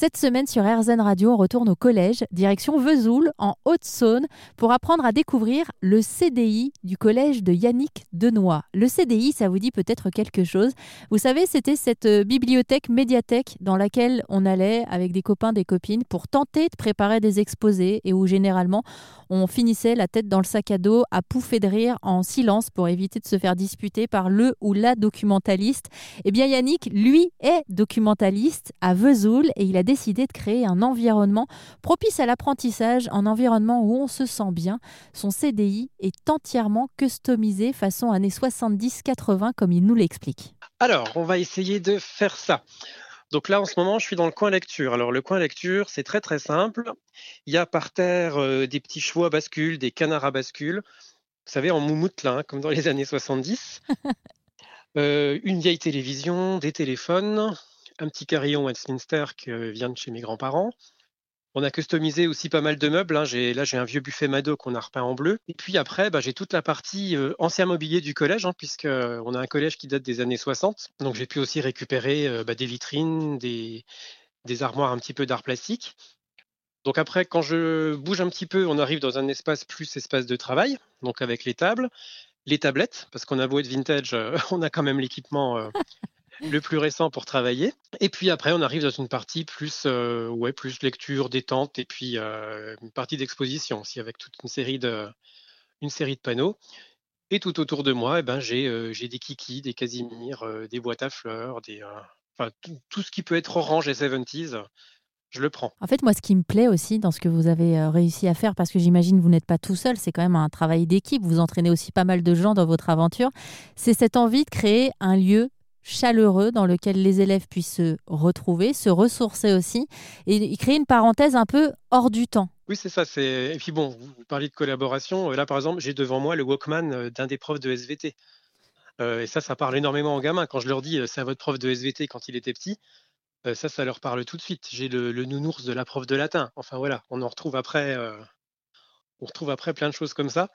Cette semaine sur RZN Radio, on retourne au collège, direction Vesoul, en Haute-Saône, pour apprendre à découvrir le CDI du collège de Yannick Denoy. Le CDI, ça vous dit peut-être quelque chose. Vous savez, c'était cette euh, bibliothèque médiathèque dans laquelle on allait avec des copains, des copines, pour tenter de préparer des exposés et où généralement on finissait la tête dans le sac à dos à pouffer de rire en silence pour éviter de se faire disputer par le ou la documentaliste. Eh bien, Yannick, lui, est documentaliste à Vesoul et il a décidé de créer un environnement propice à l'apprentissage, un environnement où on se sent bien. Son CDI est entièrement customisé façon années 70-80 comme il nous l'explique. Alors, on va essayer de faire ça. Donc là, en ce moment, je suis dans le coin lecture. Alors, le coin lecture, c'est très très simple. Il y a par terre euh, des petits chevaux à bascule, des canards à bascule. Vous savez, en moumoute, là, hein, comme dans les années 70. Euh, une vieille télévision, des téléphones, un petit carillon Westminster qui vient de chez mes grands-parents. On a customisé aussi pas mal de meubles. Hein. là, j'ai un vieux buffet Mado qu'on a repeint en bleu. Et puis après, bah, j'ai toute la partie ancien mobilier du collège, hein, puisqu'on a un collège qui date des années 60. Donc j'ai pu aussi récupérer bah, des vitrines, des, des armoires un petit peu d'art plastique. Donc après, quand je bouge un petit peu, on arrive dans un espace plus espace de travail, donc avec les tables, les tablettes, parce qu'on a beau être vintage, on a quand même l'équipement le plus récent pour travailler. Et puis après, on arrive dans une partie plus, euh, ouais, plus lecture, détente, et puis euh, une partie d'exposition aussi, avec toute une série de, une série de panneaux. Et tout autour de moi, eh ben, j'ai euh, des kikis, des casimirs, des boîtes à fleurs, des, tout, ce qui peut être orange et 70s. Je le prends. En fait, moi, ce qui me plaît aussi dans ce que vous avez réussi à faire, parce que j'imagine vous n'êtes pas tout seul, c'est quand même un travail d'équipe. Vous entraînez aussi pas mal de gens dans votre aventure. C'est cette envie de créer un lieu chaleureux dans lequel les élèves puissent se retrouver, se ressourcer aussi et créer une parenthèse un peu hors du temps. Oui, c'est ça. Et puis bon, vous parlez de collaboration. Là, par exemple, j'ai devant moi le Walkman euh, d'un des profs de SVT. Euh, et ça, ça parle énormément aux gamins. Quand je leur dis, euh, c'est à votre prof de SVT quand il était petit, ça, ça leur parle tout de suite. J'ai le, nounours de la prof de latin. Enfin voilà, on en retrouve après, on retrouve après plein de choses comme ça.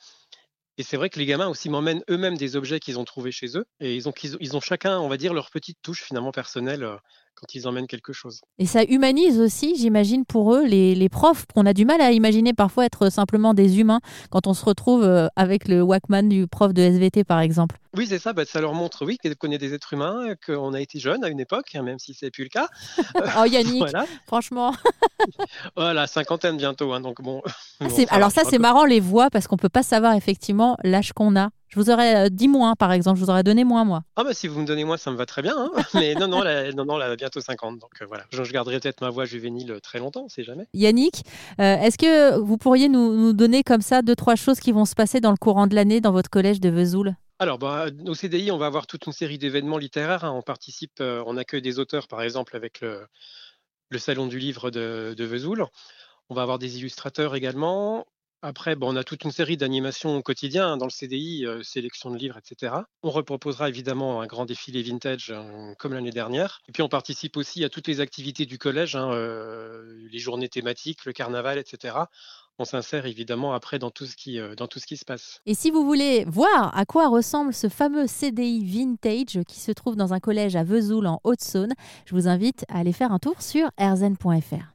Et c'est vrai que les gamins aussi m'emmènent eux-mêmes des objets qu'ils ont trouvés chez eux. Et ils ont, ils ont chacun, on va dire, leur petite touche finalement personnelle euh, quand ils emmènent quelque chose. Et ça humanise aussi, j'imagine, pour eux, les, les profs qu'on a du mal à imaginer parfois être simplement des humains quand on se retrouve euh, avec le Walkman du prof de SVT, par exemple. Oui, c'est ça. Bah, ça leur montre, oui, qu'on est des êtres humains, qu'on a été jeunes à une époque, hein, même si c'est plus le cas. oh Yannick, franchement. voilà, cinquantaine bientôt. Hein, donc bon. Ah, alors ça, c'est marrant les voix parce qu'on peut pas savoir effectivement l'âge qu'on a. Je vous aurais euh, dit moins, par exemple. Je vous aurais donné moins, moi. Ah, bah si vous me donnez moins, ça me va très bien. Hein. Mais non, non, là, non, non, là, bientôt 50. Donc euh, voilà. Je, garderai peut-être ma voix juvénile euh, très longtemps, on sait jamais. Yannick, est-ce que vous pourriez nous, nous, donner comme ça deux, trois choses qui vont se passer dans le courant de l'année dans votre collège de Vesoul? Alors, bah, au CDI, on va avoir toute une série d'événements littéraires. Hein. On participe, on accueille des auteurs, par exemple, avec le, le Salon du Livre de, de Vesoul. On va avoir des illustrateurs également. Après, bon, on a toute une série d'animations au quotidien hein, dans le CDI, sélection de livres, etc. On reproposera évidemment un grand défilé vintage hein, comme l'année dernière. Et puis on participe aussi à toutes les activités du collège, hein, les journées thématiques, le carnaval, etc. On s'insère évidemment après dans tout, ce qui, dans tout ce qui se passe. Et si vous voulez voir à quoi ressemble ce fameux CDI vintage qui se trouve dans un collège à Vesoul en Haute-Saône, je vous invite à aller faire un tour sur erzen.fr.